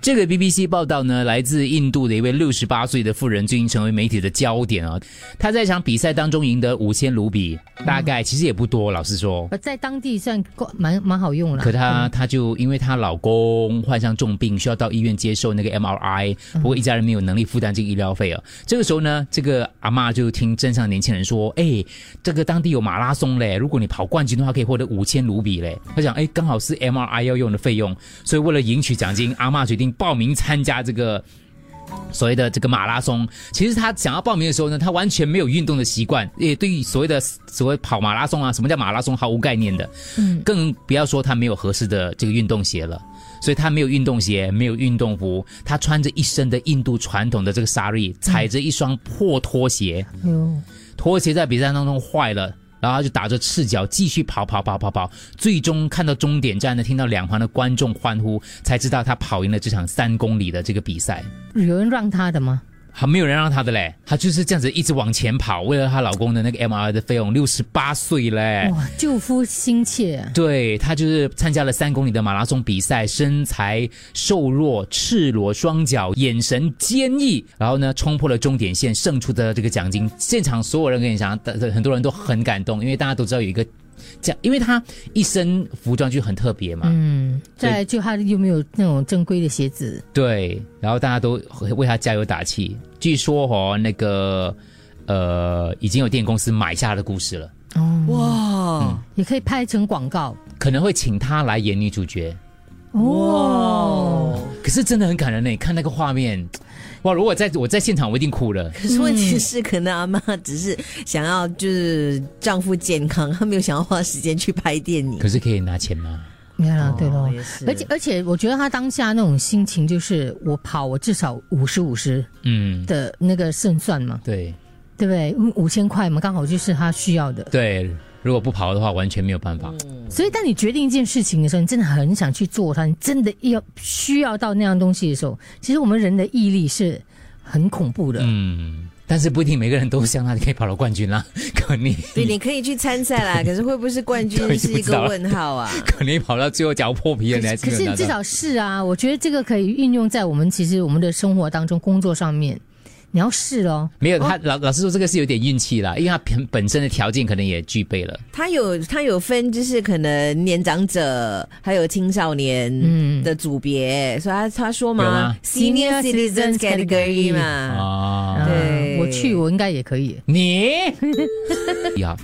这个 BBC 报道呢，来自印度的一位六十八岁的妇人，最近成为媒体的焦点啊。她在一场比赛当中赢得五千卢比，大概其实也不多，老实说。在当地算够蛮蛮好用了。可她她就因为她老公患上重病，需要到医院接受那个 MRI，不过一家人没有能力负担这个医疗费啊。这个时候呢，这个阿妈就听镇上年轻人说：“哎，这个当地有马拉松嘞，如果你跑冠军的话，可以获得五千卢比嘞。”她想：“哎，刚好是 MRI 要用的费用，所以为了赢取奖金，阿妈决定。”报名参加这个所谓的这个马拉松，其实他想要报名的时候呢，他完全没有运动的习惯，也对于所谓的所谓跑马拉松啊，什么叫马拉松毫无概念的，嗯，更不要说他没有合适的这个运动鞋了，所以他没有运动鞋，没有运动服，他穿着一身的印度传统的这个纱丽，踩着一双破拖鞋，拖鞋在比赛当中坏了。然后就打着赤脚继续跑跑跑跑跑，最终看到终点站呢，听到两旁的观众欢呼，才知道他跑赢了这场三公里的这个比赛。有人让他的吗？还没有人让她的嘞，她就是这样子一直往前跑，为了她老公的那个 M R 的费用，六十八岁嘞，哇，救夫心切。对她就是参加了三公里的马拉松比赛，身材瘦弱，赤裸双脚，眼神坚毅，然后呢冲破了终点线，胜出的这个奖金。现场所有人跟你讲，很多人都很感动，因为大家都知道有一个。这样，因为他一身服装就很特别嘛。嗯，再就他又没有那种正规的鞋子。对，然后大家都为他加油打气。据说哦，那个呃，已经有电影公司买下的故事了。哦，哇，也可以拍成广告，可能会请他来演女主角。哇，可是真的很感人呢，看那个画面。哇！如果在我在现场，我一定哭了。可是问题是，可能阿妈只是想要就是丈夫健康，她没有想要花时间去拍电影。可是可以拿钱吗？没有啦，对咯。而且而且，我觉得她当下那种心情，就是我跑，我至少五十五十，嗯的那个胜算嘛。对，对不对？五千块嘛，刚好就是她需要的。对。如果不跑的话，完全没有办法。所以，当你决定一件事情的时候，你真的很想去做它，你真的要需要到那样东西的时候，其实我们人的毅力是很恐怖的。嗯，但是不一定每个人都像他可以跑到冠军啦。可你对，你可以去参赛啦，可是会不会是冠军 是一个问号啊？可能跑到最后脚破皮了，你还可是至少是啊，我觉得这个可以运用在我们其实我们的生活当中、工作上面。你要试哦，没有他老老师说这个是有点运气啦，因为他本本身的条件可能也具备了。他有他有分，就是可能年长者还有青少年的组别，所以他他说嘛，Senior Citizens Category 嘛，对，我去我应该也可以。你，好。